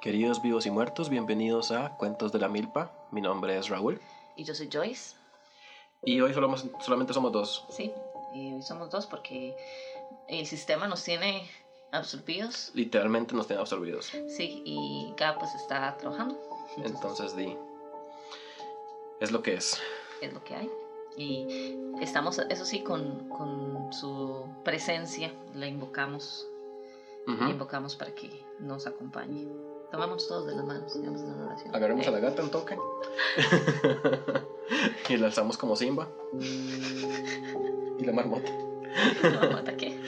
Queridos vivos y muertos, bienvenidos a Cuentos de la Milpa. Mi nombre es Raúl. Y yo soy Joyce. Y hoy solo- solamente somos dos. Sí, y hoy somos dos porque el sistema nos tiene absorbidos. Literalmente nos tienen absorbidos. Sí, y cada pues está trabajando. Entonces, di. Es lo que es. Es lo que hay. Y estamos, eso sí, con, con su presencia, la invocamos. La invocamos para que nos acompañe. Tomamos todos de las manos, digamos, en una oración. Agarremos a Eh, la gata un toque. y la alzamos como Simba. y la marmota. no, ataque.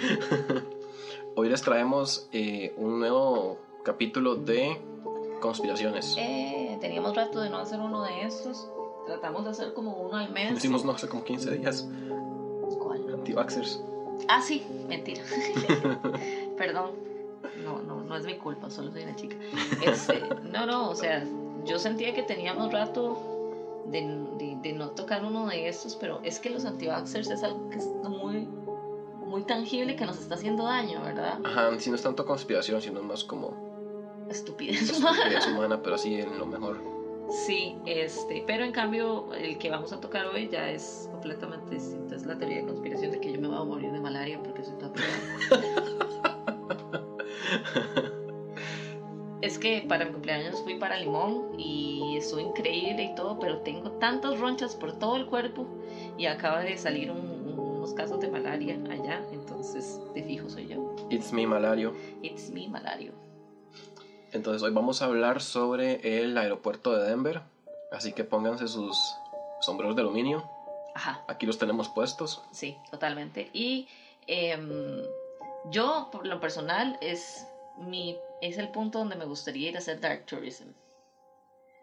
Hoy les traemos eh, un nuevo capítulo de conspiraciones. Eh, teníamos rato de no hacer uno de estos. Tratamos de hacer como uno al mes. Hicimos no hace como 15 días. ¿Cuál? Anti-vaxxers. Ah, sí, mentira. Perdón. No, no, no es mi culpa, solo soy una chica. Este, no, no, o sea, yo sentía que teníamos rato de, de- de no tocar uno de estos, pero es que los antivaxxers es algo que es muy, muy tangible que nos está haciendo daño, ¿verdad? Ajá, si no es tanto conspiración, sino más como Estupidez. estupidez humana, pero así en lo mejor. Sí, este, pero en cambio el que vamos a tocar hoy ya es completamente distinto. Es la teoría de conspiración de que yo me voy a morir de malaria porque soy toda Es que para mi cumpleaños fui para Limón y estuvo increíble y todo, pero tengo tantas ronchas por todo el cuerpo y acaba de salir un- unos casos de malaria allá, entonces de fijo soy yo. It's me, malario. It's me, malario. Entonces hoy vamos a hablar sobre el aeropuerto de Denver. Así que pónganse sus sombreros de aluminio. Ajá, Aquí los tenemos puestos. sí, totalmente. Y em, yo, por lo personal, es, mi, es el punto donde me gustaría ir a hacer dark tourism,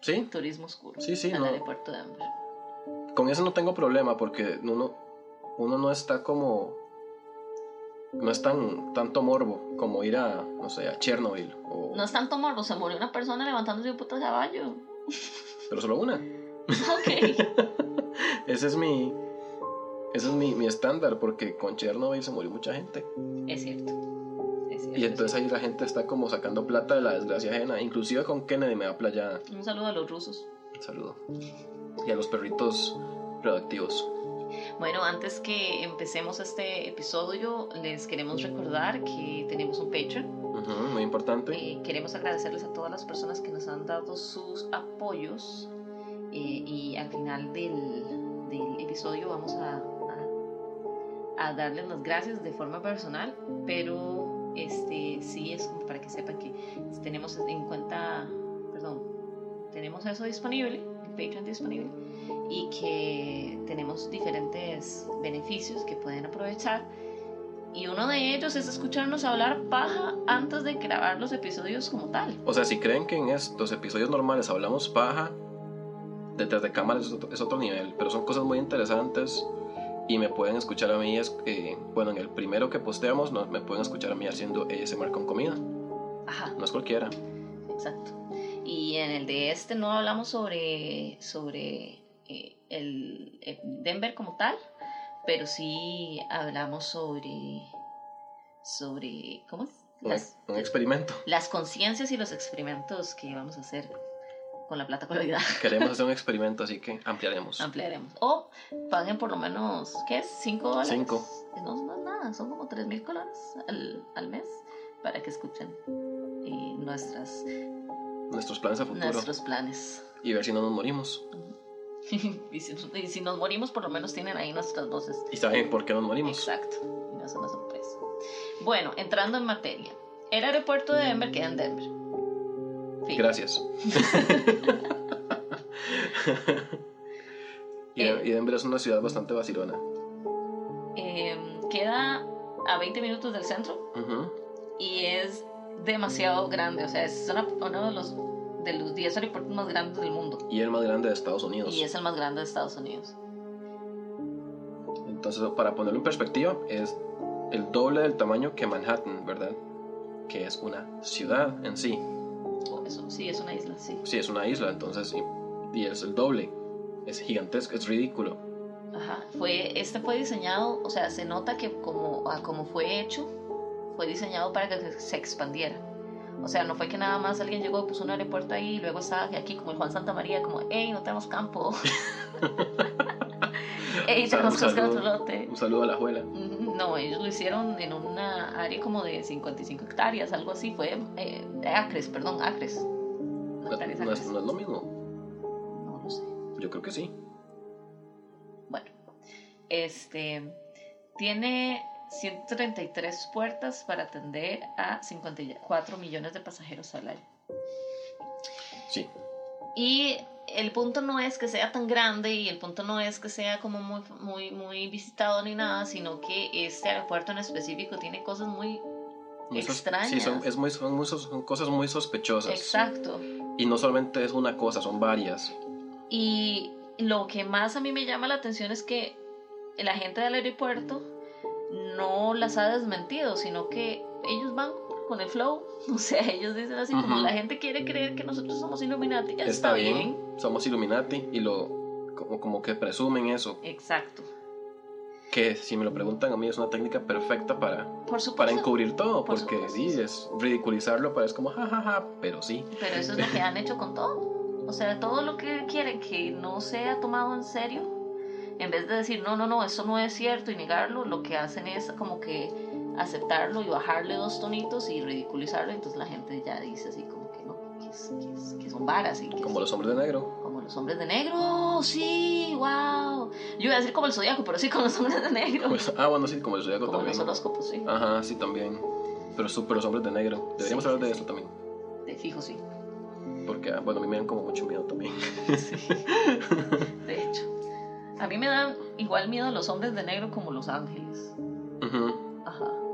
¿Sí? turismo oscuro, Sí, sí, al no. aeropuerto de Denver. Con eso no tengo problema porque uno, uno no está como... No es tan tanto morbo como ir a, no sé, a Chernobyl. O, No es tanto morbo, se murió una persona levantándose de un puto caballo. Pero solo una. Ok. Ese es mi... Ese es mi, mi estándar porque con Chernobyl se murió mucha gente. Es cierto. Es cierto, Y es entonces ahí la gente está como sacando plata de la desgracia ajena. Inclusive con Kennedy me da playa. cierto. Un saludo a los rusos. Un saludo. Y a los perritos radioactivos. Bueno, antes que empecemos este episodio, les queremos recordar que tenemos un Patreon. Ujú, muy importante. Eh, queremos agradecerles a todas las personas que nos han dado sus apoyos. eh, y al final del, del episodio vamos a, a, darles las gracias de forma personal. Pero este sí es para que sepan que tenemos en cuenta, perdón, tenemos eso disponible, el Patreon disponible, y que tenemos diferentes beneficios que pueden aprovechar. Y uno de ellos es escucharnos hablar paja antes de grabar los episodios como tal. O sea, si creen que en estos episodios normales hablamos paja, detrás de cámaras es otro nivel. Pero son cosas muy interesantes. Y me pueden escuchar a mí, es- eh, bueno, en el primero que posteamos, no, me pueden escuchar a mí haciendo ASMR con comida. Ajá, No es cualquiera. exacto. Y en el de este no hablamos sobre, sobre eh, el, el Denver como tal, pero sí hablamos sobre, sobre, ¿cómo es? Las, un experimento. las conciencias y los experimentos que vamos a hacer con la plata colorida. Queremos hacer un experimento, así que ampliaremos. Ampliaremos. O paguen por lo menos, ¿qué es? ¿5 dólares? Cinco. No, no es nada, son como 3 mil colones al, al mes para que escuchen eh, nuestras, Nuestros planes a futuro. nuestros planes. Y ver si no nos morimos. y, si, y si nos morimos, por lo menos tienen ahí nuestras voces. Y saben por qué nos morimos. Exacto. Y no es una sorpresa. Bueno, entrando en materia. El aeropuerto de Denver queda en Denver. Gracias. y, Eh. y Denver es una ciudad bastante vacilona. Eh, queda a 20 minutos del centro. Y es demasiado grande, o sea, es una- uno de los, de los 10 aeropuertos más grandes del mundo Y el más grande de Estados Unidos. y es el más grande de Estados Unidos. Entonces, para ponerlo en perspectiva, es el doble del tamaño que Manhattan, ¿verdad? Que es una ciudad en sí. Eso, sí, es una isla, sí. Sí, es una isla, entonces, y, y es el doble. Es gigantesco, es ridículo. Ajá, fue, este fue diseñado, o sea, se nota que como, a como fue hecho, fue diseñado para que se expandiera. O sea, no fue que nada más alguien llegó, puso un aeropuerto ahí y luego estaba aquí como el Juan Santa María, como, hey, no tenemos campo. lote. Un saludo a la abuela. No, ellos lo hicieron en una área como de 55 hectáreas, algo así, fue eh, acres, perdón, acres. No, no, es, no es lo mismo. No lo sé. Yo creo que sí. Bueno, este tiene 133 puertas para atender a 54 millones de pasajeros al año. Sí. Y el punto no es que sea tan grande y el punto no es que sea como muy, muy, muy visitado ni nada, sino que este aeropuerto en específico tiene cosas muy, extrañas. Sí, son, es muy, son, son cosas muy sospechosas. Exacto. Y no solamente es una cosa, son varias. Y lo que más a mí me llama la atención es que la gente del aeropuerto no las ha desmentido, sino que ellos van con el flow. O sea, ellos dicen así como la gente quiere creer que nosotros somos Illuminati. Ya está, bien. Somos Illuminati y lo como, como que presumen eso. Exacto. Que si me lo preguntan a mí es una técnica perfecta para, para encubrir todo, porque sí, es ridiculizarlo, pero es como jajaja, ja, ja, pero sí. Pero eso es lo que han hecho con todo. O sea, todo lo que quieren que no sea tomado en serio, en vez de decir, no, no, no, eso no es cierto y negarlo, lo que hacen es como que aceptarlo y bajarle dos tonitos y ridiculizarlo. Entonces la gente ya dice así como que no, que, son varas. Y como los hombres de negro. Como los hombres de negro, sí, wow. Yo iba a decir como el zodiaco, pero sí, como los hombres de negro. Pues, ah, bueno, sí, como el zodiaco como también. Los horóscopos, sí. Ajá, sí, también. Pero, pero los hombres de negro. Deberíamos hablar de eso también. De fijo, sí. Porque, ah, bueno, a mí me dan como mucho miedo también. Sí. De hecho. A mí me dan igual miedo los hombres de negro como los ángeles. Ajá.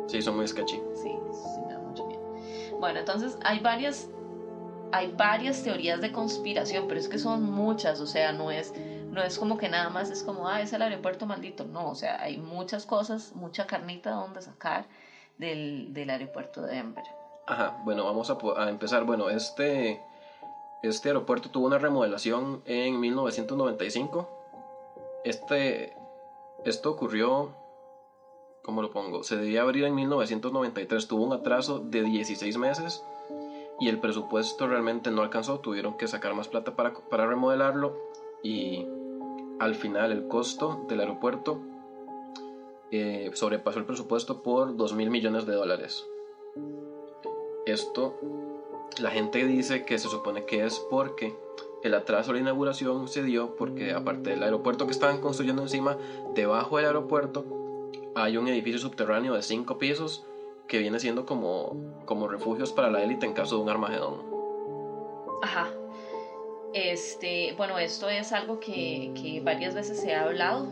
Sí, son muy sketchy. Sí, sí me da mucho miedo. Bueno, entonces hay varias, hay varias teorías de conspiración, pero es que son muchas, o sea, no es, no es como que nada más es como, ah, es el aeropuerto maldito. No, o sea, hay muchas cosas, mucha carnita donde sacar del, del aeropuerto de Denver. Ajá, bueno, vamos a, a empezar. Bueno, este, este aeropuerto tuvo una remodelación en 1995 este, esto ocurrió, ¿cómo lo pongo? Se debía abrir en 1993, tuvo un atraso de 16 meses y el presupuesto realmente no alcanzó, tuvieron que sacar más plata para, para remodelarlo y al final el costo del aeropuerto eh, sobrepasó el presupuesto por 2 mil millones de dólares. Esto, la gente dice que se supone que es porque el atraso a la inauguración se dio porque aparte del aeropuerto que estaban construyendo encima, debajo del aeropuerto hay un edificio subterráneo de cinco pisos que viene siendo como, como refugios para la élite en caso de un Armagedón. Ajá. Este, bueno, esto es algo que, que varias veces se ha hablado,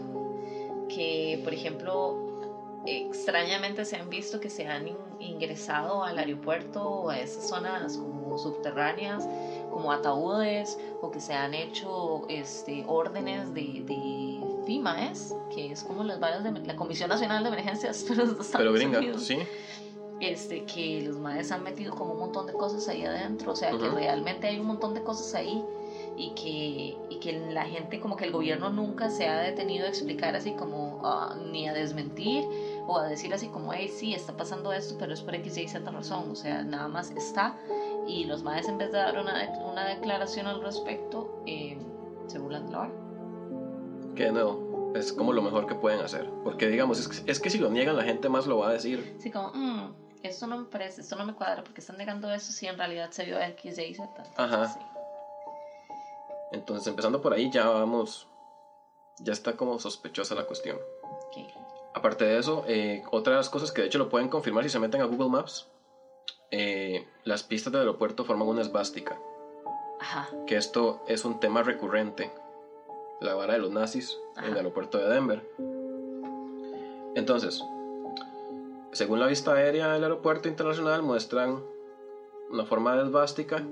que por ejemplo, extrañamente se han visto que se han ingresado al aeropuerto o a esas zonas como subterráneas como ataúdes o que se han hecho este, órdenes de, de FIMA, ¿es? Que es como las varias de la Comisión Nacional de Emergencias pero, pero gringa, sí. Este, que los maes han metido como un montón de cosas ahí adentro, o sea, que realmente hay un montón de cosas ahí y que, y que la gente, como que el gobierno nunca se ha detenido a explicar así como, uh, ni a desmentir o a decir así como, hey, sí, está pasando esto, pero es por X, Y, Z razón, o sea, nada más está y los maes en vez de dar una, una declaración al respecto, eh, se burlan de la Que no, es como lo mejor que pueden hacer. Porque digamos, es que, es que si lo niegan la gente más lo va a decir. Sí, como, mmm, esto no me parece, esto no me cuadra, porque están negando eso si en realidad se vio X, Y, Z. Ajá. Entonces, empezando por ahí, ya vamos, ya está como sospechosa la cuestión. Aparte de eso, eh, otras cosas que de hecho lo pueden confirmar si se meten a Google Maps eh, las pistas del aeropuerto forman una esvástica. Que esto es un tema recurrente. La vara de los nazis en el aeropuerto de Denver. Entonces, según la vista aérea del aeropuerto internacional, muestran una forma de esvástica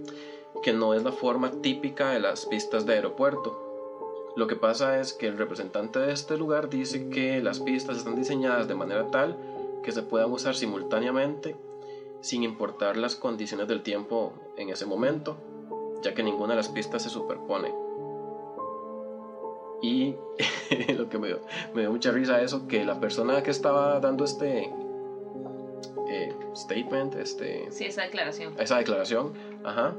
que no es la forma típica de las pistas de aeropuerto. Lo que pasa es que el representante de este lugar dice que las pistas están diseñadas de manera tal que se puedan usar simultáneamente sin importar las condiciones del tiempo en ese momento, ya que ninguna de las pistas se superpone. Y lo que me dio, mucha risa eso, que la persona que estaba dando este, eh, statement, este, Sí, esa declaración. esa declaración, ajá,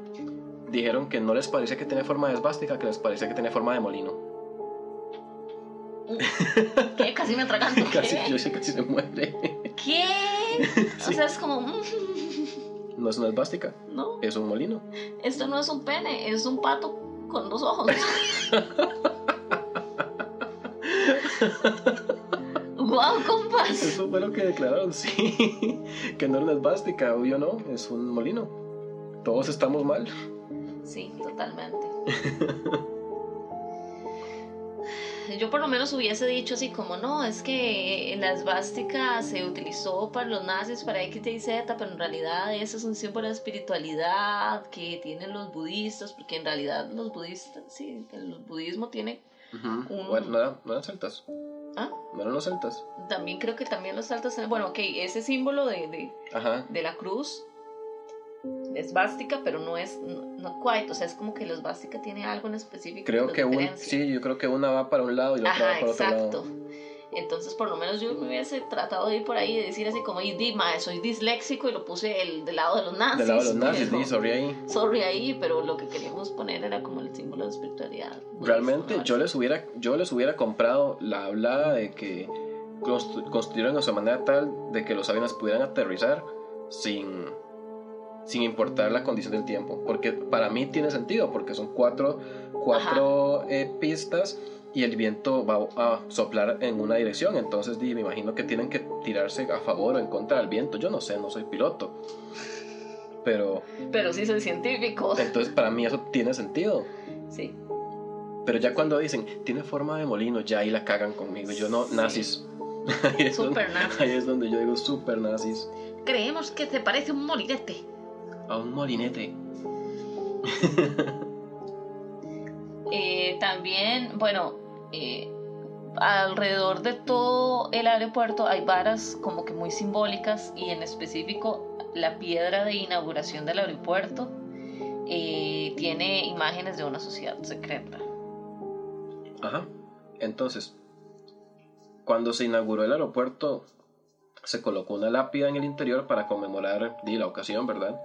dijeron que no les parecía que tenía forma de esvástica, que les parecía que tenía forma de molino. ¿Qué? Casi me atraganto. Casi, yo sé casi se muere. ¿Qué? O Sí. sea, es como, mm, No es una esvástica, no, es un molino. esto no es un pene, es un pato con dos ojos. wow, compas. Eso fue lo que declararon, sí. Que no es una esvástica, obvio no, es un molino. Todos estamos mal. Sí, totalmente. Yo por lo menos hubiese dicho así como, no, es que la esvástica se utilizó para los nazis, para X, Y, Z, pero en realidad eso es un símbolo de espiritualidad que tienen los budistas, porque en realidad los budistas, sí, el budismo tiene, Un- Bueno, no, eran, no eran celtas, ah, no eran los celtas. también creo que también los altos, bueno, ok, ese símbolo de, de, Ajá. de la cruz es bástica, pero no es, no, no quite, o sea, es como que la esvástica tiene algo en específico. Creo que un, sí, yo creo que una va para un lado y la otra va para otro exacto. Entonces, por lo menos yo me hubiese tratado de ir por ahí y decir así como, y di, mae, soy disléxico y lo puse el, del lado de los nazis. Del lado de los nazis, sí, sorry ahí. Sorry ahí, pero lo que queríamos poner era como el símbolo de espiritualidad. Realmente ¿no? yo les hubiera, yo les hubiera comprado la hablada de que constru- construyeron a su manera tal de que los aviones pudieran aterrizar sin, sin importar la condición del tiempo. Porque para mí tiene sentido, porque son cuatro, cuatro eh, pistas y el viento va a soplar en una dirección. Entonces me imagino que tienen que tirarse a favor o en contra del viento. Yo no sé, no soy piloto. Pero Pero sí soy científico. entonces para mí eso tiene sentido. Sí. Pero ya cuando dicen, tiene forma de molino, ya ahí la cagan conmigo. Yo no, Sí. nazis. ahí, es donde, Super nazis. ahí es donde yo digo super nazis. Creemos que te parece un molinete. A un molinete. Eh, también, bueno, eh, alrededor de todo el aeropuerto hay varas como que muy simbólicas y en específico la piedra de inauguración del aeropuerto eh, tiene imágenes de una sociedad secreta. Ajá. Entonces, cuando se inauguró el aeropuerto, se colocó una lápida en el interior para conmemorar la ocasión, ¿verdad?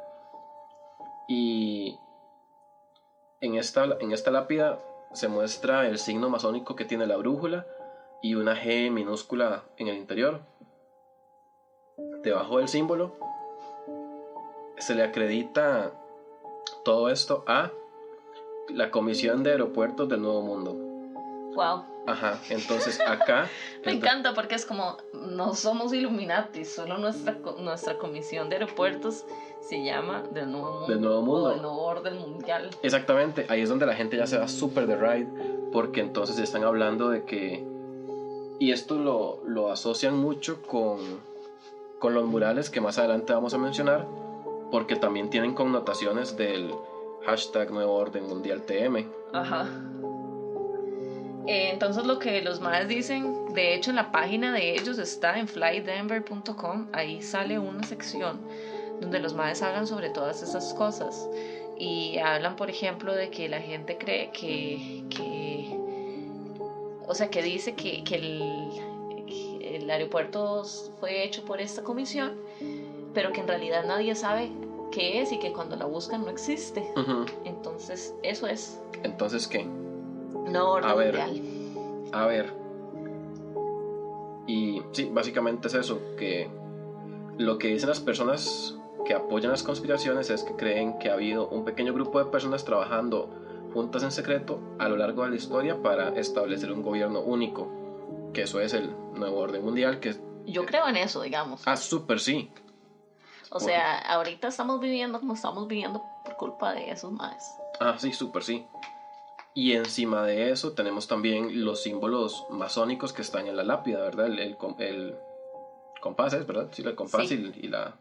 Y en esta, en esta lápida se muestra el signo masónico que tiene la brújula y una G minúscula en el interior. Debajo del símbolo se le acredita todo esto a la Comisión de Aeropuertos del Nuevo Mundo. Wow, Ajá, entonces acá... me es do- encanta porque es como no somos Illuminati, solo nuestra, nuestra comisión de aeropuertos se llama del Nuevo Mundo. Del Nuevo Mundo. Del Nuevo Orden Mundial. Exactamente, ahí es donde la gente ya se va súper de ride, porque entonces están hablando de que... Y esto lo, lo asocian mucho con, con los murales que más adelante vamos a mencionar, porque también tienen connotaciones del hashtag Nuevo Orden Mundial TM. Ajá. Eh, entonces lo que los maes dicen, de hecho en la página de ellos está en flydenver.com, ahí sale una sección donde los maes hablan sobre todas esas cosas y hablan por ejemplo de que la gente cree que, que o sea que dice que, que el, que el aeropuerto fue hecho por esta comisión, pero que en realidad nadie sabe qué es y que cuando la buscan no existe. Entonces eso es Entonces, ¿qué? No orden A ver. mundial. A ver. Y sí, básicamente es eso, que lo que dicen las personas que apoyan las conspiraciones es que creen que ha habido un pequeño grupo de personas trabajando juntas en secreto a lo largo de la historia para establecer un gobierno único, que eso es el nuevo orden mundial, que Yo creo en eso, digamos. ah, súper sí, o sea, ahorita estamos viviendo como estamos viviendo por culpa de esos más. ah, sí, súper sí. Y encima de eso tenemos también los símbolos masónicos que están en la lápida, ¿verdad? El, el, com- el compás es, ¿verdad? Sí, el compás Sí. y, y la,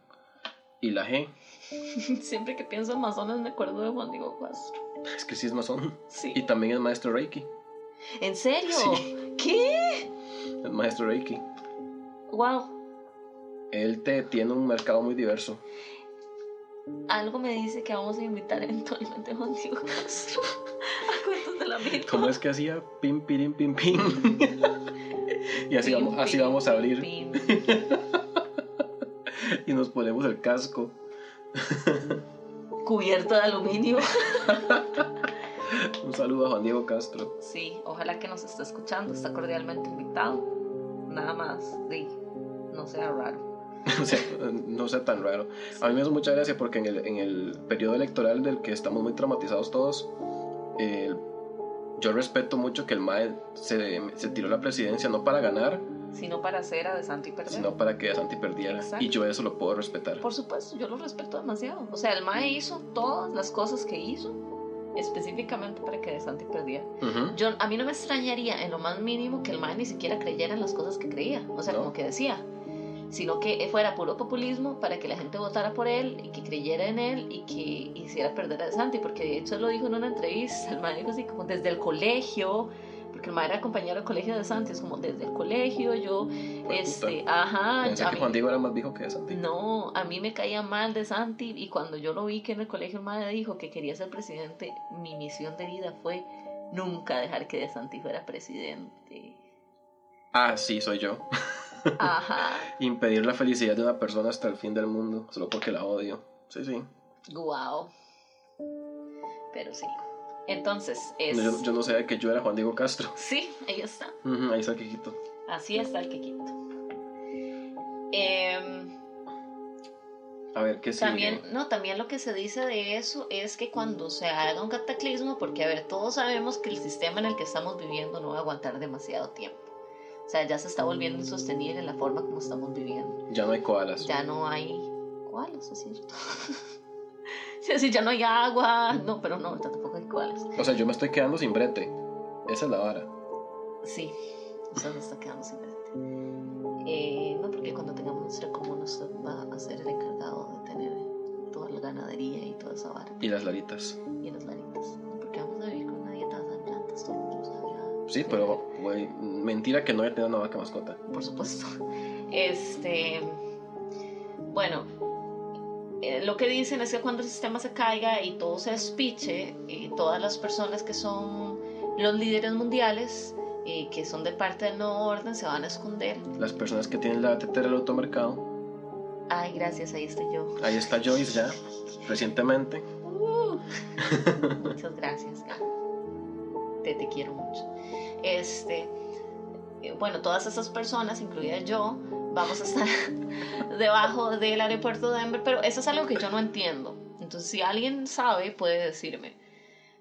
y la G. Siempre que pienso en masones me acuerdo de Juan Diego Castro. Es que sí es masón. Sí. Y también es maestro Reiki. ¿En serio? Sí. ¿Qué? Es maestro Reiki. Wow. Él te tiene un mercado muy diverso. Algo me dice que vamos a invitar eventualmente a Juan Diego Castro a cuentos de la vida. ¿Cómo es que hacía? Pim, pirim, pim, pim. y así, vamos, así vamos a abrir. y nos ponemos el casco. Cubierto de aluminio. Un saludo a Juan Diego Castro. Sí, ojalá que nos esté escuchando, está cordialmente invitado. Nada más, de, no sea raro. o sea, no sea tan raro. A mí me hace mucha gracia porque en el, en el periodo electoral del que estamos muy traumatizados todos, eh, yo respeto mucho que el MAE se, se tiró la presidencia no para ganar, Sino para hacer a De Santi perder. sino para que Santi perdiera. Exacto. Y yo eso lo puedo respetar. Por supuesto, yo lo respeto demasiado. O sea, el MAE hizo todas las cosas que hizo específicamente para que De Santi perdiera. Yo, a mí no me extrañaría en lo más mínimo que el MAE ni siquiera creyera en las cosas que creía. O sea, No. como que decía. Sino que fuera puro populismo para que la gente votara por él y que creyera en él y que hiciera perder a De Santi. Porque de hecho lo dijo en una entrevista. El MAE dijo así como desde el colegio. Porque el MAE era compañero del colegio de De Santi. Es como desde el colegio yo... De Este, puta. ajá. Pensé que mí- Juan Diego era más viejo que Santi. no, a mí me caía mal de Santi y cuando yo lo vi que en el colegio el madre dijo que quería ser presidente, mi misión de vida fue nunca dejar que de Santi fuera presidente. Ah, sí, soy yo. Ajá, Impedir la felicidad de una persona hasta el fin del mundo, solo porque la odio. Sí, sí. wow. Pero sí. Entonces, es... Yo, yo no sabía que yo era Juan Diego Castro. Sí, ahí está. Ahí está el quejito. Así está el quequito. Em, A ver, ¿qué sigue? También, no, también lo que se dice de eso es que cuando se haga un cataclismo, porque a ver, todos sabemos que el sistema en el que estamos viviendo no va a aguantar demasiado tiempo. O sea, ya se está volviendo insostenible la forma como estamos viviendo. Ya no hay koalas. Ya no hay... ¿Cuáles? Es cierto. Sí, sí, ya no hay agua. No, pero no, tampoco hay cuáles. O sea, yo me estoy quedando sin brete. Esa es la vara. Sí, o sea, se está quedando sin mente. Eh, no, porque cuando tengamos nuestra comuna usted va a ser el encargado de tener toda la ganadería y toda esa vara. Y las laritas. y las laritas. Sí, pero, güey, mentira que no haya tenido una vaca mascota. Por supuesto. Este. Bueno, eh, lo que dicen es que cuando el sistema se caiga y todo se despiche, eh, todas las personas que son los líderes mundiales, eh, que son de parte del nuevo orden, se van a esconder. Las personas que tienen la tetera del automercado. Ay, gracias, ahí estoy yo. Ahí está Joyce ya, recientemente. Uh, muchas gracias. Te, quiero mucho. Este, eh, bueno, todas esas personas, incluida yo, vamos a estar debajo del aeropuerto de Denver, pero eso es algo que yo no entiendo. Entonces, si alguien sabe, puede decirme.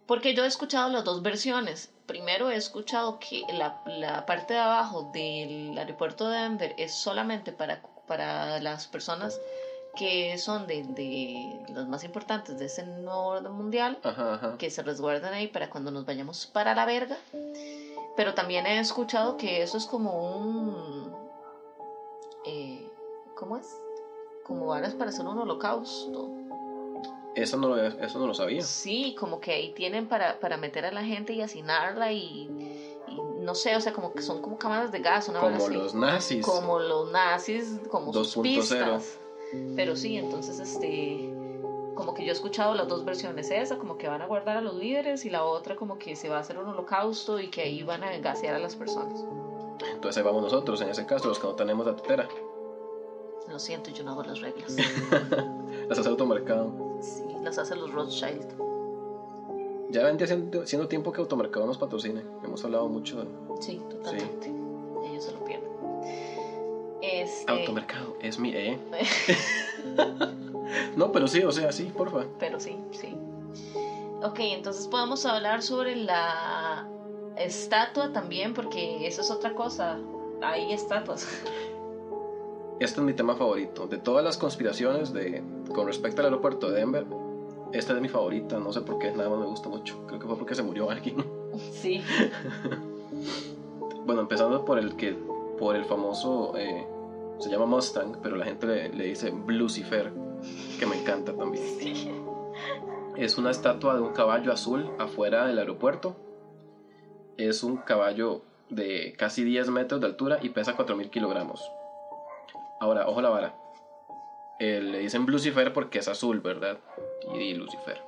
Porque yo he escuchado las dos versiones. Primero he escuchado que la, la parte de abajo del aeropuerto de Denver es solamente para, para las personas que son de, de las más importantes de ese nuevo orden mundial, Ajá, ajá. que se resguardan ahí para cuando nos vayamos para la verga. Pero también he escuchado que eso es como un... eh, ¿Cómo es? Como varas para hacer un holocausto. Eso no, lo, eso no lo sabía. Sí, como que ahí tienen para, para meter a la gente y hacinarla y, y no sé, o sea, como que son como cámaras de gas, una Como así. los nazis. Como los nazis, como sus 2.0. pistas. Pero sí, entonces, este, como que yo he escuchado las dos versiones, esa como que van a guardar a los líderes y la otra como que se va a hacer un holocausto y que ahí van a gasear a las personas. Entonces ahí vamos nosotros, en ese caso, los que no tenemos la tetera. Lo siento, yo no hago las reglas. Las hace automercado. Sí, las hacen los Rothschild. Ya vendría siendo, siendo tiempo que automercado nos patrocine. Hemos hablado mucho de Sí, totalmente. Ellos se lo pierden. Este, automercado. Es mi E. no, pero sí, o sea, sí, porfa. pero sí, sí. Ok, entonces podemos hablar sobre la estatua también, porque eso es otra cosa. Hay estatuas. Este es mi tema favorito. De todas las conspiraciones de, con respecto al aeropuerto de Denver, esta es mi favorita. No sé por qué, nada más me gusta mucho. Creo que fue porque se murió alguien. Sí. Bueno, empezando por el que, por el famoso, eh, se llama Mustang, pero la gente le, le dice Lucifer, que me encanta también. Sí. Es una estatua de un caballo azul afuera del aeropuerto. Es un caballo de casi 10 metros de altura y pesa 4.000 kilogramos. Ahora, ojo la vara. Eh, le dicen Lucifer porque es azul, ¿verdad? Y di Lucifer.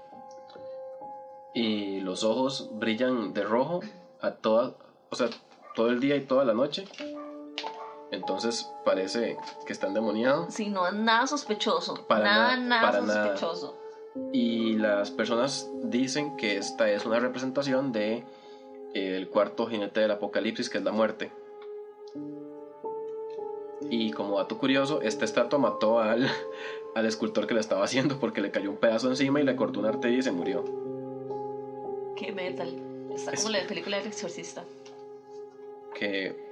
Y los ojos brillan de rojo a toda, o sea, todo el día y toda la noche. Entonces parece que está endemoniado. Sí, no es nada sospechoso. Para nada, nada, sospechoso. Y las personas dicen que esta es una representación de eh, el cuarto jinete del apocalipsis, que es la muerte. Y como dato curioso, esta estatua mató al, al escultor que la estaba haciendo porque le cayó un pedazo encima y le cortó una arteria y se murió. Qué metal. Está Es- como la película del exorcista. Que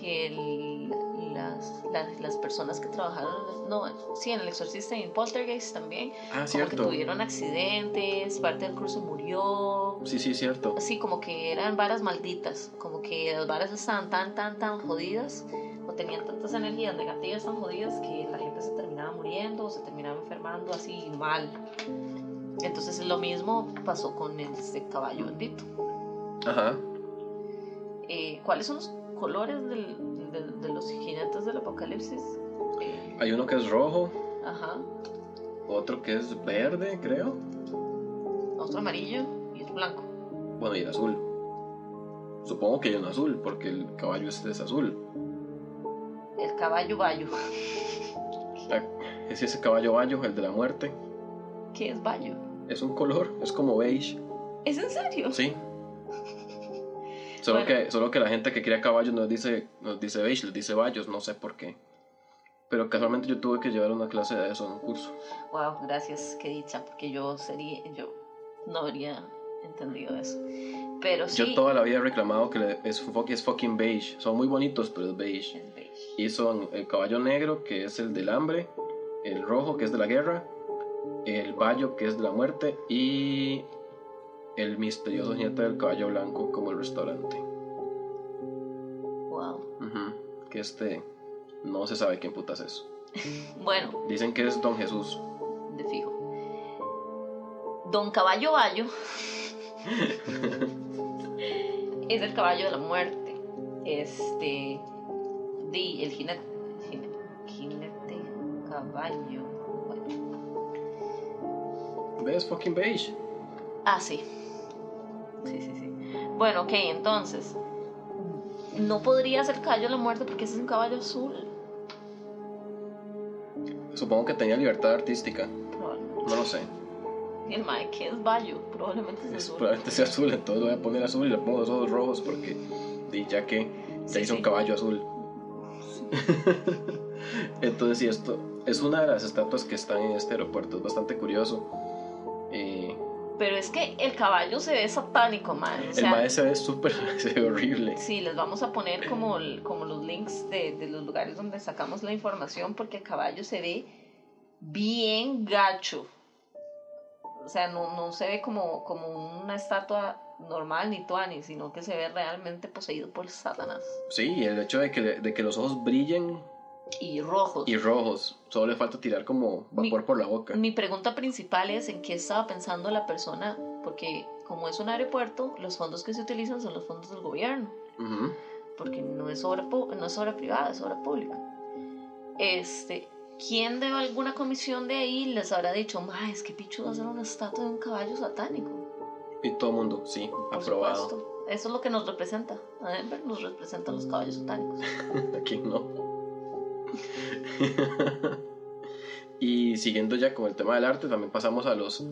Que el- las, las, las personas que trabajaron, no, sí, en el exorcista y en Poltergeist también, Ah, como que tuvieron accidentes, parte del cruce murió. Sí, sí, cierto. Sí, como que eran varas malditas, como que las varas estaban tan, tan, tan jodidas, o tenían tantas energías negativas tan jodidas que la gente se terminaba muriendo o se terminaba enfermando así mal. Entonces lo mismo pasó con este caballo bendito. Ajá. Eh, ¿Cuáles son los colores del- del- de los jinetes del apocalipsis? Eh, Hay uno que es rojo, ajá, otro que es verde, creo. otro amarillo y otro blanco. Bueno, y el azul. Supongo que hay uno azul, porque el caballo este es azul. El caballo bayo. Ah, Es ese caballo bayo, el de la muerte. ¿Qué es bayo? Es un color, es como beige. ¿Es en serio? Sí. Solo, Bueno. que, solo que la gente que cría caballos nos dice, nos dice beige, les dice bayos, no sé por qué. Pero casualmente yo tuve que llevar una clase de eso en un curso. Wow, gracias, qué dicha, porque yo sería, yo no habría entendido eso. Pero sí, Yo toda la vida he reclamado que le- es, es fucking beige. Son muy bonitos, pero es beige. es beige. Y son el caballo negro, que es el del hambre, el rojo, que es de la guerra, el bayo, que es de la muerte, y el misterioso jinete del caballo blanco, como el restaurante. Wow. Que este no se sabe quién putas es. Bueno, Dicen que es Don Jesús. de fijo. Don Caballo Bayo es el caballo de la muerte. Este, di, el jinete, jinete caballo. Bueno. ¿Ves? Fucking beige. Ah, sí. Sí, sí, sí. Bueno, ok, entonces. No podría ser caballo de la muerte porque ese es un caballo azul. Supongo que tenía libertad artística. Probablemente. No lo sé. El mae que es bayo, probablemente Es- azul. probablemente sea azul, entonces lo voy a poner azul y le pongo los ojos rojos porque ya que se Sí, hizo un sí. caballo azul. entonces sí, esto es una de las estatuas que están en este aeropuerto. Es bastante curioso. Pero es que el caballo se ve satánico, man. O el sea, maestro se ve súper, se ve horrible. Sí, les vamos a poner como, el- como los links de, de los lugares donde sacamos la información porque el caballo se ve bien gacho. O sea, no, no se ve como, como una estatua normal ni tuani, sino que se ve realmente poseído por Satanás. Sí, y el hecho de que, de que los ojos brillen Y rojos. y rojos, solo le falta tirar como vapor Mi- por la boca. Mi pregunta principal es en qué estaba pensando la persona, porque como es un aeropuerto, los fondos que se utilizan son los fondos del gobierno. Ujú. porque no es obra, no es obra privada, es obra pública. Este, ¿quién de alguna comisión de ahí les habrá dicho, ma, es que Pichu va a hacer una estatua de un caballo satánico? Y todo el mundo, sí, Por aprobado. supuesto. Eso es lo que nos representa. A Denver nos representan los caballos satánicos. ¿A quién no? y siguiendo ya con el tema del arte, también pasamos a los,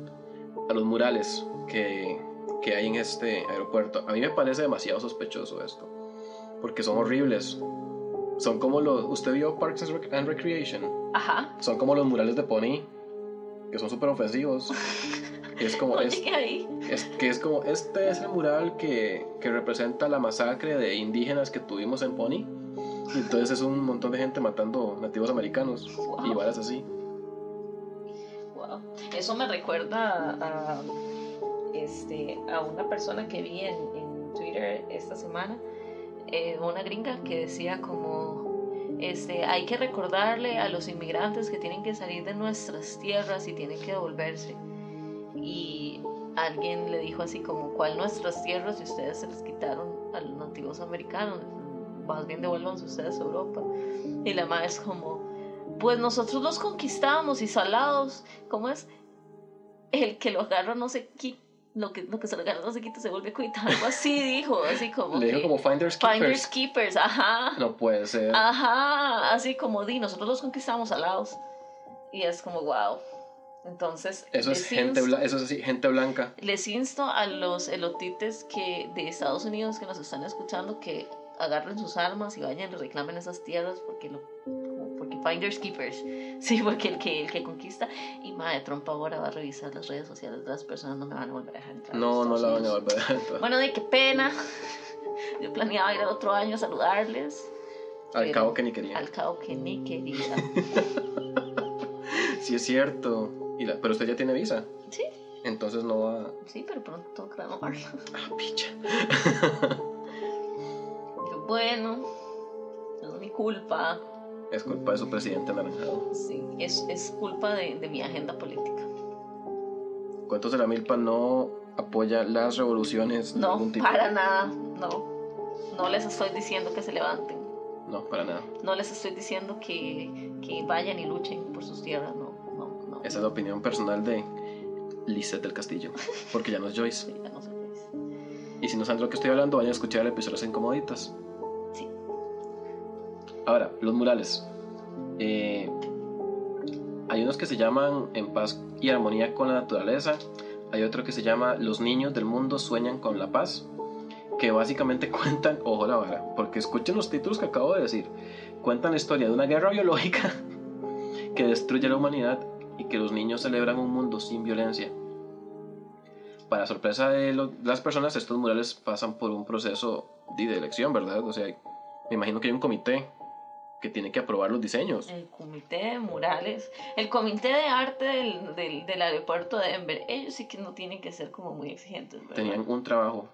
a los murales que, que hay en este aeropuerto. A mí me parece demasiado sospechoso esto, porque son horribles. Son como los... ¿Usted vio Parks and Rec- and Recreation? Ajá. Son como los murales de Pony, que son súper ofensivos. Es como... Es que es como, este es el mural que, que representa la masacre de indígenas que tuvimos en Pony. Y entonces es un montón de gente matando nativos americanos y Wow. varas así. Wow. Eso me recuerda a, a, este, a una persona que vi en, en Twitter esta semana, eh, una gringa que decía como, este, hay que recordarle a los inmigrantes que tienen que salir de nuestras tierras y tienen que devolverse. Y alguien le dijo así como, ¿cuál nuestras tierras si ustedes se les quitaron a los nativos americanos? Más bien devuélvanse ustedes a Europa. Y la madre es como, pues nosotros los conquistamos y salados, ¿cómo es? El que lo agarra no se quita, lo que, lo que se le gana no se quita, se vuelve cuita. Algo así dijo, así como. Le dijo que- como Finders Keepers. Finders Keepers, ajá. No puede ser. Ajá, así como di, nosotros los conquistamos alados. Y es como, wow. Entonces, Eso es gente, insto- bla- eso es así, gente blanca. les insto a los elotites que de Estados Unidos que nos están escuchando que agarren sus armas y vayan y reclamen esas tierras porque lo porque finders keepers sí porque el que el que conquista y madre Trump ahora va a revisar las redes sociales de las personas no me van a volver a dejar entrar No, no la van a volver a entrar. bueno de qué pena yo planeaba ir el otro año a saludarles Al cabo que ni quería. al cabo que ni quería Sí, es cierto. Y la- pero usted ya tiene visa. sí Entonces no va. sí pero pronto renovarla Ah, picha. Bueno no es mi culpa Es culpa de su presidente anaranjado. Sí, es, es culpa de, de mi agenda política. Cuentos de la Milpa no apoya las revoluciones de No, tipo. para nada, no. No les estoy diciendo que se levanten. No, para nada. No les estoy diciendo que, que vayan y luchen por sus tierras. No, no, no. Esa es la opinión personal de Lisette del Castillo. Porque ya no es Joyce. Sí, ya no es. Y si no saben de lo que estoy hablando, vayan a escuchar el episodio de Incomoditas. Ahora, los murales. Eh, hay unos que se llaman En paz y armonía con la naturaleza. Hay otro que se llama Los niños del mundo sueñan con la paz. Que básicamente cuentan, ojo la vara, porque escuchen los títulos que acabo de decir. Cuentan la historia de una guerra biológica que destruye la humanidad y que los niños celebran un mundo sin violencia. Para sorpresa de lo- las personas, estos murales pasan por un proceso de, de elección, ¿verdad? O sea, me imagino que hay un comité que tiene que aprobar los diseños. El comité de murales, el comité de arte del, del, del aeropuerto de Denver, ellos sí que no tienen que ser como muy exigentes, ¿verdad? Tenían un trabajo.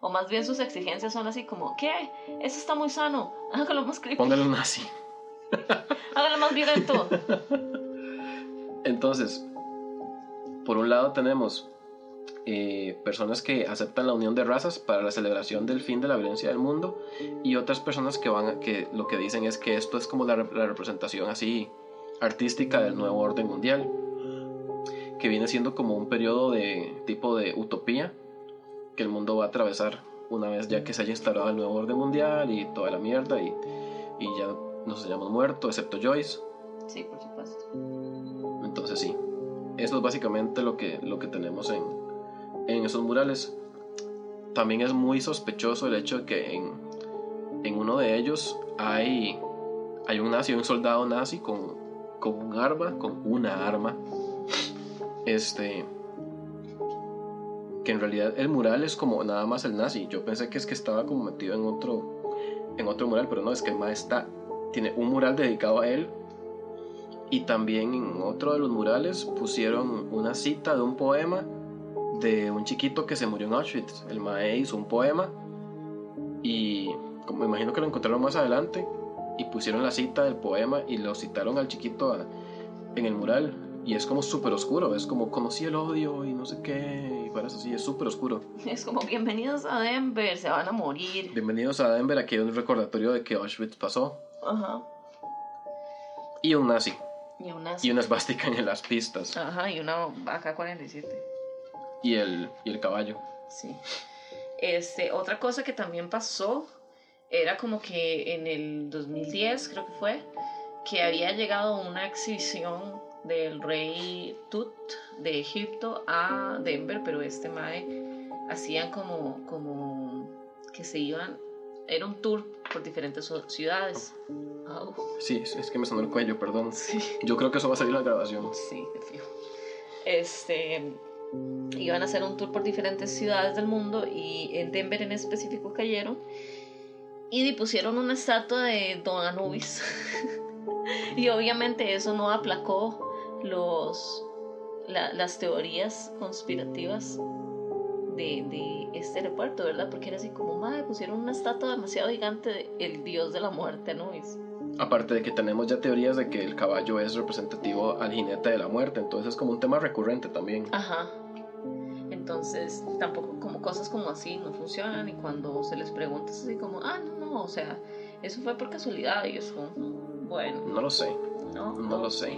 O más bien sus exigencias son así como, ¿qué? Eso está muy sano, hágalo más creepy, Póngale un nazi. hágalo más violento. Entonces, por un lado tenemos eh, personas que aceptan la unión de razas para la celebración del fin de la violencia del mundo y otras personas que van a- que lo que dicen es que esto es como la, la representación así artística del nuevo orden mundial que viene siendo como un periodo de tipo de utopía que el mundo va a atravesar una vez ya que se haya instaurado el nuevo orden mundial y toda la mierda y, y ya nos hayamos muerto excepto Joyce Sí, por supuesto. entonces sí, eso es básicamente lo que, lo que tenemos en, en esos murales. También es muy sospechoso el hecho de que en, en uno de ellos hay, hay un nazi, un soldado nazi con, con un arma, con una arma. Este. Que en realidad el mural es como nada más el nazi. Yo pensé que es que estaba como metido en otro, en otro mural, pero no, es que el ma está. Tiene un mural dedicado a él y también en otro de los murales pusieron una cita de un poema de un chiquito que se murió en Auschwitz. El Mae hizo un poema y como me imagino que lo encontraron más adelante y pusieron la cita del poema y lo citaron al chiquito a- en el mural. Y es como súper oscuro, es como conocí el odio y no sé qué, y parece así, es súper oscuro. Es como, bienvenidos a Denver, se van a morir. Bienvenidos a Denver, aquí hay un recordatorio de que Auschwitz pasó. Ajá. Y un nazi, Y una... y una esvástica en las pistas, Ajá, y una AK-47. Y el, y el caballo. Sí. Este, otra cosa que también pasó era como que en el 2010, creo que fue, que había llegado una exhibición del rey Tut de Egipto a Denver, pero este mae hacían como, como que se iban, era un tour por diferentes ciudades. Au. Sí, es es que me sonó el cuello, perdón. Sí. Yo creo que eso va a salir en la grabación. Sí, de fijo. Este, iban a hacer un tour por diferentes ciudades del mundo y en Denver en específico cayeron y pusieron una estatua de Don Anubis. y obviamente eso no aplacó los, la- las teorías conspirativas de, de este aeropuerto, ¿verdad? Porque era así como, madre, pusieron una estatua demasiado gigante del dios de la muerte, Anubis. Aparte de que tenemos ya teorías de que el caballo es representativo al jinete de la muerte, entonces es como un tema recurrente también. Ajá. Entonces, tampoco como cosas como así no funcionan y cuando se les pregunta es así como, ah, no, no, o sea, eso fue por casualidad y es como, "Mm, bueno, No lo sé. no, No lo sé.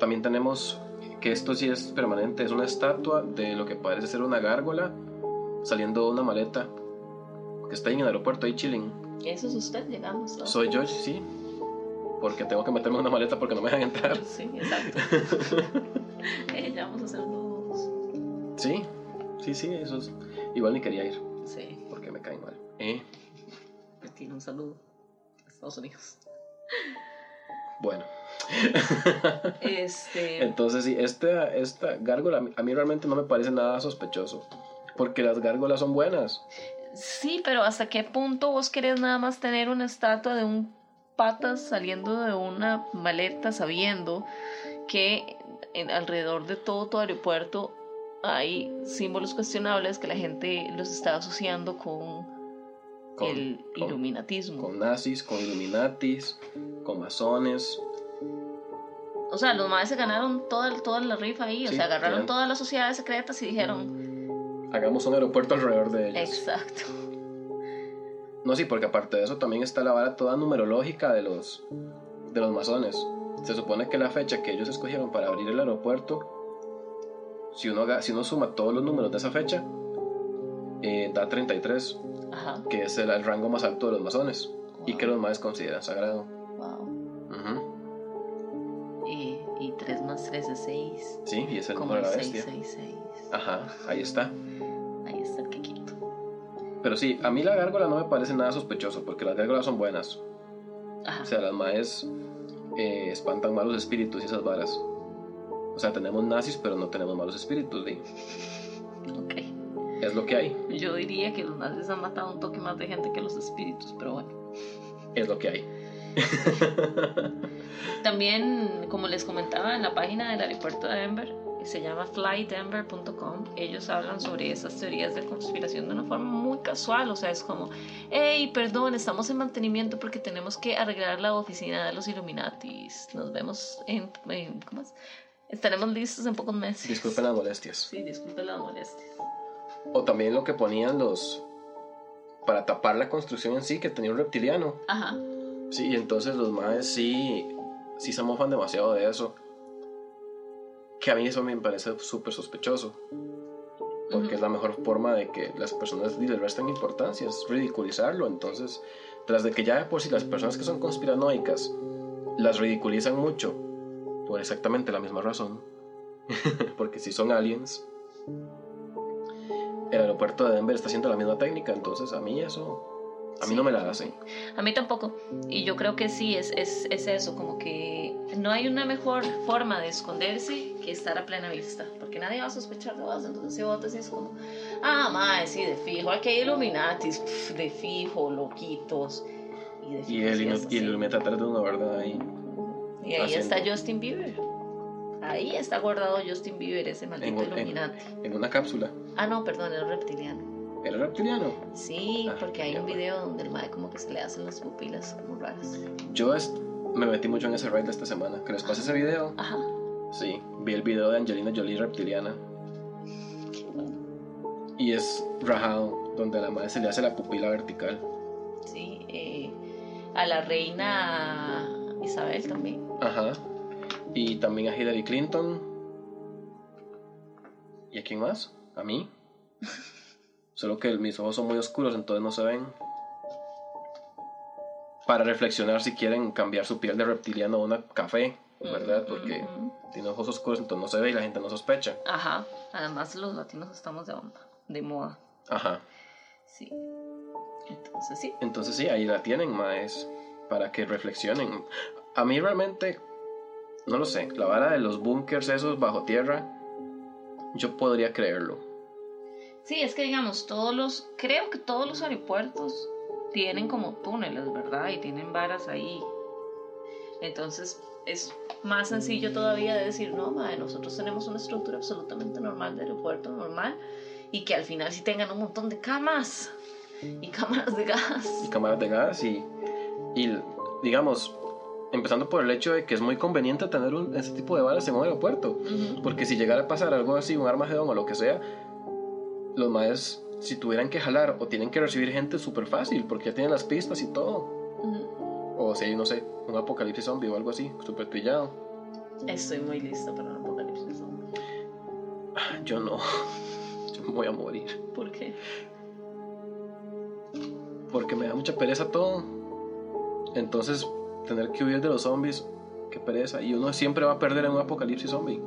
También tenemos que esto sí es permanente, es una estatua de lo que parece ser una gárgola saliendo de una maleta que está ahí en el aeropuerto, ahí chilling. Eso es usted, llegamos. ¿no? Soy yo, sí, porque tengo que meterme en una maleta porque no me dejan entrar. Sí, exacto. eh, ya vamos a hacer nudos. Sí, sí, sí, eso es. Igual ni quería ir Sí, porque me caen mal. ¿Eh? le tiene un saludo Estados Unidos. Bueno, Este. entonces sí, esta, esta gárgola a mí- a mí realmente no me parece nada sospechoso. Porque las gárgolas son buenas. Sí, pero ¿hasta qué punto vos querés nada más tener una estatua de un patas saliendo de una maleta sabiendo que en- alrededor de todo tu aeropuerto hay símbolos cuestionables que la gente los está asociando con, Con, el con- iluminatismo? con nazis, con illuminatis, con masones. O sea, los maes se ganaron toda, toda la rifa ahí, o sea, agarraron todas las sociedades secretas y dijeron, Hagamos un aeropuerto alrededor de ellos. exacto. No, sí, porque aparte de eso también está la vara toda numerológica de los, de los masones. Se supone que la fecha que ellos escogieron para abrir el aeropuerto, si uno, haga- si uno suma todos los números de esa fecha, eh, da 33, Ajá, que es el, el rango más alto de los masones y que los más consideran sagrado. wow. Ujú. Y, y 3 más 3 es 6. Sí, y es el número de la bestia. 666. Ajá, ahí está. Ahí está el quequito. Pero sí, a mí la gárgola no me parece nada sospechoso, porque las gárgolas son buenas. Ajá. O sea, las maes eh, espantan malos espíritus y esas varas. O sea, tenemos nazis, pero no tenemos malos espíritus. ¿sí? ok. Es lo que hay. Yo diría que los nazis han matado un toque más de gente que los espíritus, pero bueno. Es lo que hay. También, como les comentaba en la página del aeropuerto de Denver, que se llama flydenver.com, ellos hablan sobre esas teorías de conspiración de una forma muy casual, o sea, es como, hey, perdón, estamos en mantenimiento porque tenemos que arreglar la oficina de los Illuminatis. Nos vemos en, en- ¿cómo es? Estaremos listos en pocos meses. Disculpen las molestias. Sí, disculpen las molestias. O también lo que ponían los... Para tapar la construcción en sí, que tenía un reptiliano. Ajá. Sí, y entonces los maes sí, sí se mofan demasiado de eso. Que a mí eso me parece súper sospechoso. Porque es la mejor forma de que las personas le resten importancia, es ridiculizarlo. Entonces, tras de que ya de por sí las personas que son conspiranoicas las ridiculizan mucho, por exactamente la misma razón, porque si son aliens, el aeropuerto de Denver está haciendo la misma técnica, entonces a mí eso, a mí Sí. no me la hace. A mí tampoco. Y yo creo que sí, es, es, es eso, como que no hay una mejor forma de esconderse que estar a plena vista, porque nadie va a sospechar de vos. Entonces, si vos decís como, ah, madre, sí, de fijo, aquí hay Illuminatis, pf, de fijo, loquitos. Y, de Y fijo, el, y el meta atrás de una verdad ahí. Y ahí haciendo- está Justin Bieber. Ahí está guardado Justin Bieber, ese maldito En- en- Illuminati. En una cápsula. Ah, no, perdón, era reptiliano. ¿Era reptiliano? Sí, Ah, porque hay un video donde el madre como que se le hacen las pupilas como raras. Yo es- me metí mucho en ese raid de esta semana. ¿Que les pase ese video? Ajá. Sí, vi el video de Angelina Jolie reptiliana. Qué bueno. Y es rajado, donde a la madre se le hace la pupila vertical. Sí, eh, a la reina Isabel también. Ajá. Y también a Hillary Clinton. ¿Y a quién más? ¿A mí? Solo que mis ojos son muy oscuros, entonces no se ven. Para reflexionar si quieren cambiar su piel de reptiliano a una café, ¿verdad? Porque Ujú. tiene ojos oscuros, entonces no se ve y la gente no sospecha. Ajá, además los latinos estamos de onda, de moda. Ajá. Sí. Entonces sí. Entonces sí, ahí la tienen, maes, para que reflexionen. A mí realmente, no lo sé, la vara de los bunkers esos bajo tierra, yo podría creerlo. Sí, es que digamos, todos los, creo que todos los aeropuertos tienen como túneles, ¿verdad? Y tienen varas ahí. Entonces es más sencillo todavía de decir, no, madre, nosotros tenemos una estructura absolutamente normal de aeropuerto normal y que al final sí tengan un montón de camas y cámaras de gas. Y cámaras de gas y, y digamos, empezando por el hecho de que es muy conveniente tener un, ese tipo de balas en un aeropuerto. Porque si llegara a pasar algo así, un armagedón o lo que sea, los maes, si tuvieran que jalar o tienen que recibir gente, súper fácil, porque ya tienen las pistas y todo. O si hay, no sé, un apocalipsis zombie o algo así, súper trillado. Estoy muy lista para un apocalipsis zombie. Yo no. Yo me voy a morir. ¿Por qué? Porque me da mucha pereza todo. Entonces, tener que huir de los zombies, qué pereza. Y uno siempre va a perder en un apocalipsis zombie.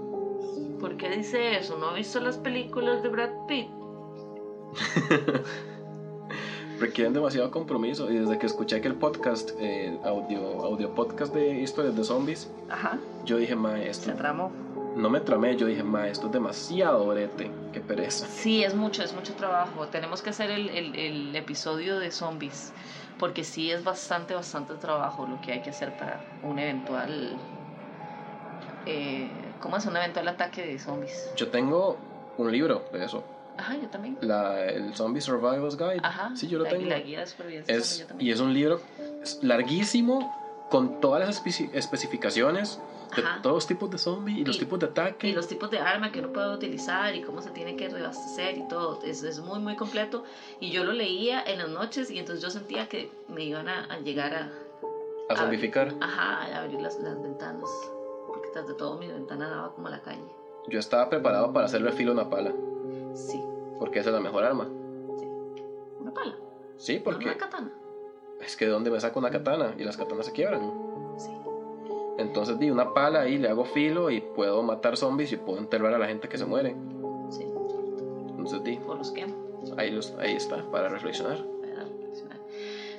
¿Por qué dice eso? ¿No ha visto las películas de Brad Pitt? Requieren demasiado compromiso. Y desde que escuché que el podcast, eh, audio, audio podcast de historias de zombies, Ajá. yo dije, ma, esto. Se tramó. No me tramé, yo dije, ma, esto es demasiado brete. Qué pereza. Sí, es mucho, es mucho trabajo. Tenemos que hacer el, el, el episodio de zombies. Porque sí es bastante, bastante trabajo lo que hay que hacer para un eventual. Eh, ¿Cómo es un eventual ataque de zombies? Yo tengo un libro de eso. Ajá, yo también. La, el Zombie Survival's Guide. Ajá. Sí, yo lo la, tengo. La guía de supervivencia Es, yo también. y es un libro larguísimo con todas las especi- especificaciones de Ajá. todos los tipos de zombie y los Y- tipos de ataque. y los tipos de arma que uno puede utilizar y cómo se tiene que reabastecer y todo. Es, es muy, muy completo. Y yo lo leía en las noches y entonces yo sentía que me iban a, a llegar a, a zombificar. ajá, a abrir las, las ventanas. Porque tras de todo mi ventana daba como a la calle. Yo estaba preparado para hacerle filo a una pala, Sí, porque esa es la mejor arma. sí. Una pala. Sí, porque Una katana. es que de dónde me saco una katana y las katanas se quiebran. Sí. Entonces di una pala ahí, le hago filo y puedo matar zombies y puedo enterrar a la gente que se muere. Sí. Entonces di, O los quemo. ahí, los- ahí está, para reflexionar. para reflexionar.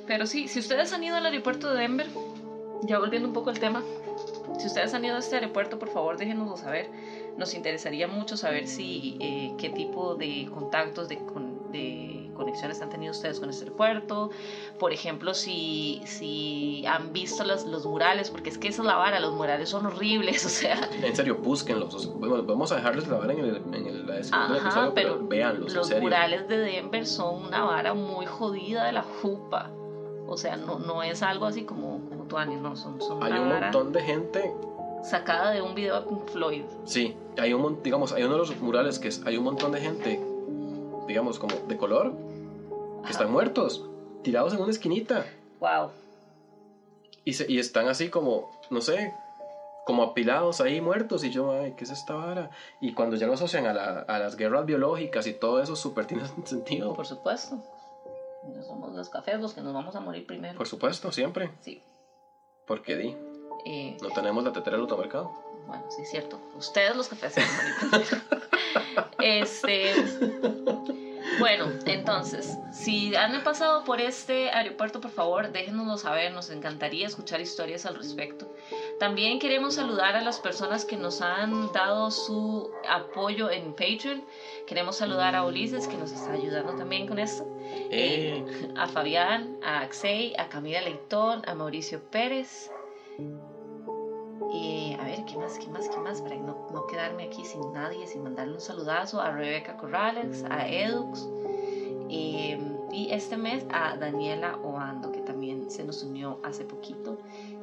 Pero sí, si ustedes han ido al aeropuerto de Denver, ya volviendo un poco al tema, si ustedes han ido a este aeropuerto, por favor déjenoslo saber. Nos interesaría mucho saber si eh, qué tipo de contactos, de, de conexiones han tenido ustedes con este aeropuerto. Por ejemplo, si, si han visto los, los murales, porque es que esa es la vara, los murales son horribles, o sea, En serio, búsquenlos. Bueno, vamos a dejarles la vara en, el, en el- la descripción del episodio, pero, pero véanlos, en los serio. murales de Denver son una vara muy jodida de la jupa. O sea, no, no es algo así como, como Tuani, no, son, son Hay un vara montón de gente, sacada de un video de Pink Floyd. sí, hay un digamos, hay uno de los murales que es, hay un montón de gente, digamos, como de color, que Ajá. están muertos, tirados en una esquinita. Wow. Y, se- y están así como, no sé, como apilados ahí muertos. Y yo, ay, ¿qué es esta vara? Y cuando ya lo asocian a, la- a las guerras biológicas y todo eso, súper tiene sentido. Por supuesto. No somos los cafés los que nos vamos a morir primero. Por supuesto, siempre. Sí. Porque di, Eh, no tenemos la tetera del automercado. bueno, sí, es cierto. Ustedes los cafés. Este. Bueno, entonces, si han pasado por este aeropuerto, por favor, déjenoslo saber, nos encantaría escuchar historias al respecto. También queremos saludar a las personas que nos han dado su apoyo en Patreon. Queremos saludar a Ulises, que nos está ayudando también con esto. Eh, A Fabián, a Axel, a Camila Leitón, a Mauricio Pérez. ¿Qué más, qué más, qué más? Para no, no quedarme aquí sin nadie, sin mandarle un saludazo a Rebeca Corrales, a Edux. eh, y este mes a Daniela Oando, que también se nos unió hace poquito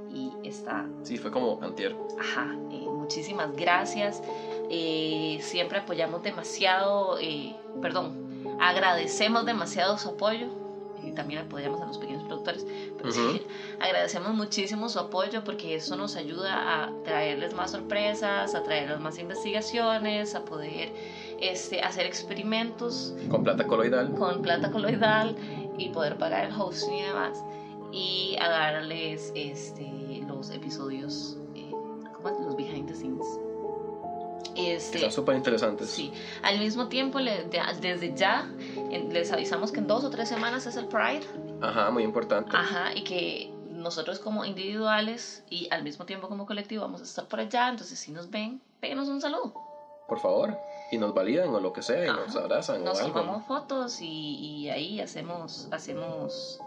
y está sí, fue como antier. Ajá, eh, muchísimas gracias. Eh, siempre apoyamos demasiado, eh, perdón, agradecemos demasiado su apoyo. Y también apoyamos a los pequeños productores. Pero sí, Ujú. agradecemos muchísimo su apoyo porque eso nos ayuda a traerles más sorpresas, a traerles más investigaciones, a poder este, hacer experimentos Con plata coloidal. con plata coloidal y poder pagar el hosting y demás y a darles este, los episodios eh, ¿cómo es? los behind the scenes Que este, están súper interesantes. sí al mismo tiempo le- de- desde ya en- les avisamos que en dos o tres semanas es el Pride Ajá, muy importante. ajá y que nosotros como individuales y al mismo tiempo como colectivo vamos a estar por allá entonces si nos ven péguenos un saludo Por favor. Y nos validan o lo que sea y Ajá. nos abrazan nos o algo. tomamos fotos y, y ahí hacemos hacemos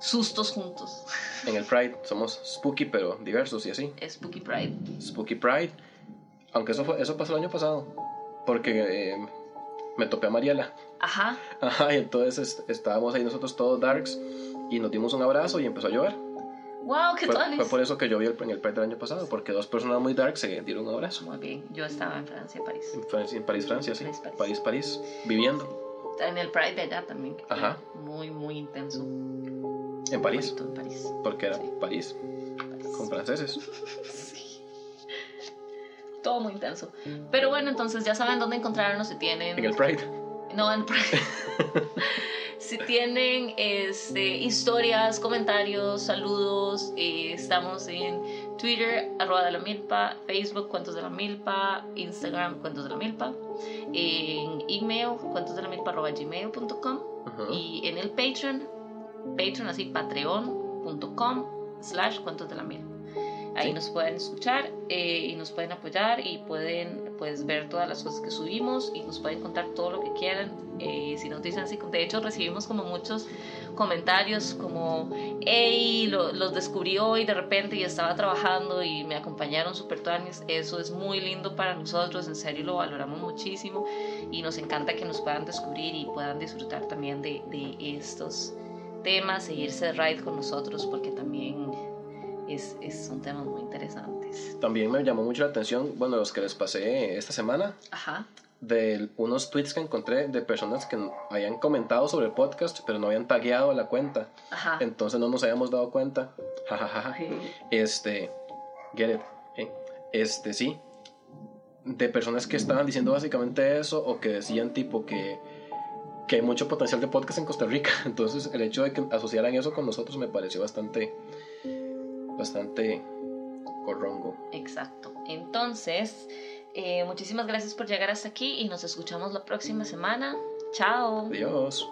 sustos juntos En el Pride somos spooky pero diversos y así. Spooky Pride Spooky Pride. Aunque eso, fue, eso pasó el año pasado. Porque eh, me topé a Mariela. ajá Ajá, y entonces est- estábamos ahí nosotros todos darks y nos dimos un abrazo y empezó a llover. wow qué Fue, fue por eso que yo vi el, en el Pride del año pasado, porque dos personas muy darks se dieron un abrazo. muy bien yo estaba en Francia París En, Francia- en París, Francia, sí. París, París. París, París, viviendo. en el Pride de allá también Ajá. muy muy intenso En París, Bonito en París porque era Sí. París, París. con franceses. Todo muy intenso. Pero bueno, entonces ya saben dónde encontrarnos si tienen... En el Pride. No, en el Pride. si tienen este, historias, comentarios, saludos, eh, estamos en Twitter, arroba de la milpa, Facebook, cuentos de la milpa, Instagram, cuentos de la milpa, en email, cuentos de la milpa, arroba gmail.com y en el Patreon, Patreon así, patreon.com slash cuentos de la milpa. Ahí nos pueden escuchar eh, y nos pueden apoyar y pueden pues, ver todas las cosas que subimos y nos pueden contar todo lo que quieran. Eh, si nos dicen así, de hecho recibimos como muchos comentarios como, hey, los descubrí hoy de repente y estaba trabajando y me acompañaron super tuanis. Eso es muy lindo para nosotros, en serio lo valoramos muchísimo y nos encanta que nos puedan descubrir y puedan disfrutar también de, de estos temas, seguirse de ride con nosotros porque también es, es, son temas muy interesantes. También me llamó mucho la atención, bueno, los que les pasé esta semana, Ajá. de unos tweets que encontré de personas que habían comentado sobre el podcast, pero no habían tagueado la cuenta. Ajá. Entonces no nos habíamos dado cuenta. Jajaja. Este, get it. eh, Este, sí. De personas que estaban diciendo básicamente eso o que decían tipo que que hay mucho potencial de podcast en Costa Rica. Entonces, el hecho de que asociaran eso con nosotros me pareció bastante bastante corrongo. Exacto. Entonces, eh, muchísimas gracias por llegar hasta aquí y nos escuchamos la próxima semana. Chao. Adiós.